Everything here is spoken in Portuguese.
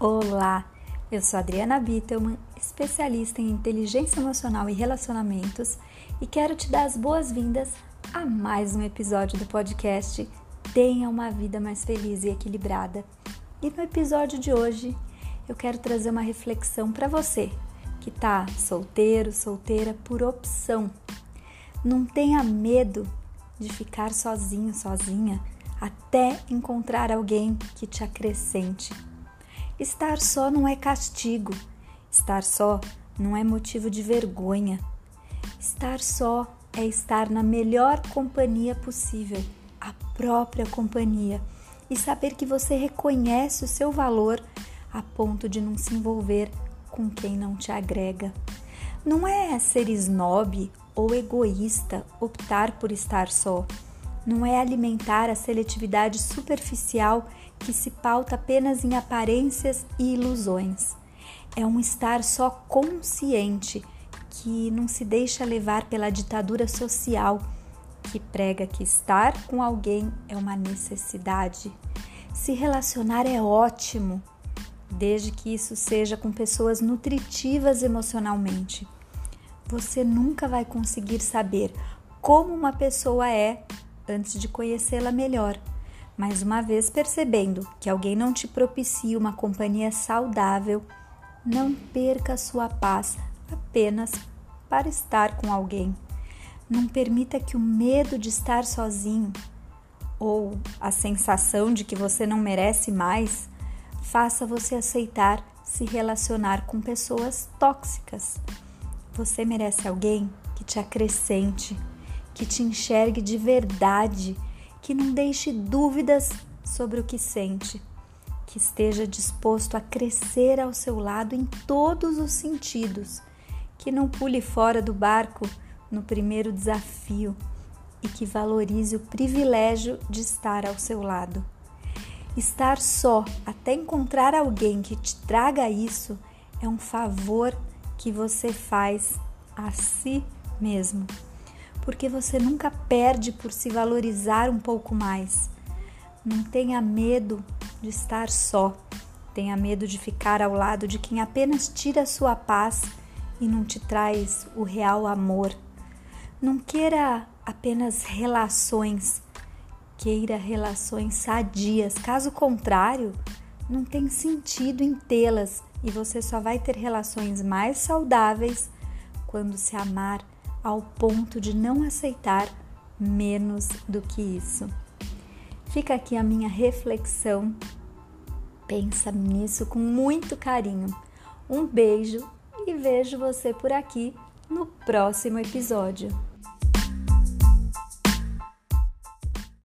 Olá, eu sou Adriana Bittelman, especialista em inteligência emocional e relacionamentos, e quero te dar as boas-vindas a mais um episódio do podcast Tenha uma Vida Mais Feliz e Equilibrada. E no episódio de hoje eu quero trazer uma reflexão para você que tá solteiro, solteira por opção. Não tenha medo de ficar sozinho, sozinha, até encontrar alguém que te acrescente Estar só não é castigo. Estar só não é motivo de vergonha. Estar só é estar na melhor companhia possível, a própria companhia, e saber que você reconhece o seu valor a ponto de não se envolver com quem não te agrega. Não é ser snob ou egoísta optar por estar só. Não é alimentar a seletividade superficial que se pauta apenas em aparências e ilusões. É um estar só consciente que não se deixa levar pela ditadura social que prega que estar com alguém é uma necessidade. Se relacionar é ótimo, desde que isso seja com pessoas nutritivas emocionalmente. Você nunca vai conseguir saber como uma pessoa é antes de conhecê-la melhor. Mais uma vez percebendo que alguém não te propicia uma companhia saudável, não perca sua paz apenas para estar com alguém. Não permita que o medo de estar sozinho ou a sensação de que você não merece mais faça você aceitar se relacionar com pessoas tóxicas. Você merece alguém que te acrescente, que te enxergue de verdade que não deixe dúvidas sobre o que sente, que esteja disposto a crescer ao seu lado em todos os sentidos, que não pule fora do barco no primeiro desafio e que valorize o privilégio de estar ao seu lado. Estar só até encontrar alguém que te traga isso é um favor que você faz a si mesmo porque você nunca perde por se valorizar um pouco mais. Não tenha medo de estar só, tenha medo de ficar ao lado de quem apenas tira a sua paz e não te traz o real amor. Não queira apenas relações, queira relações sadias. Caso contrário, não tem sentido em tê-las e você só vai ter relações mais saudáveis quando se amar ao ponto de não aceitar menos do que isso. Fica aqui a minha reflexão. Pensa nisso com muito carinho. Um beijo e vejo você por aqui no próximo episódio.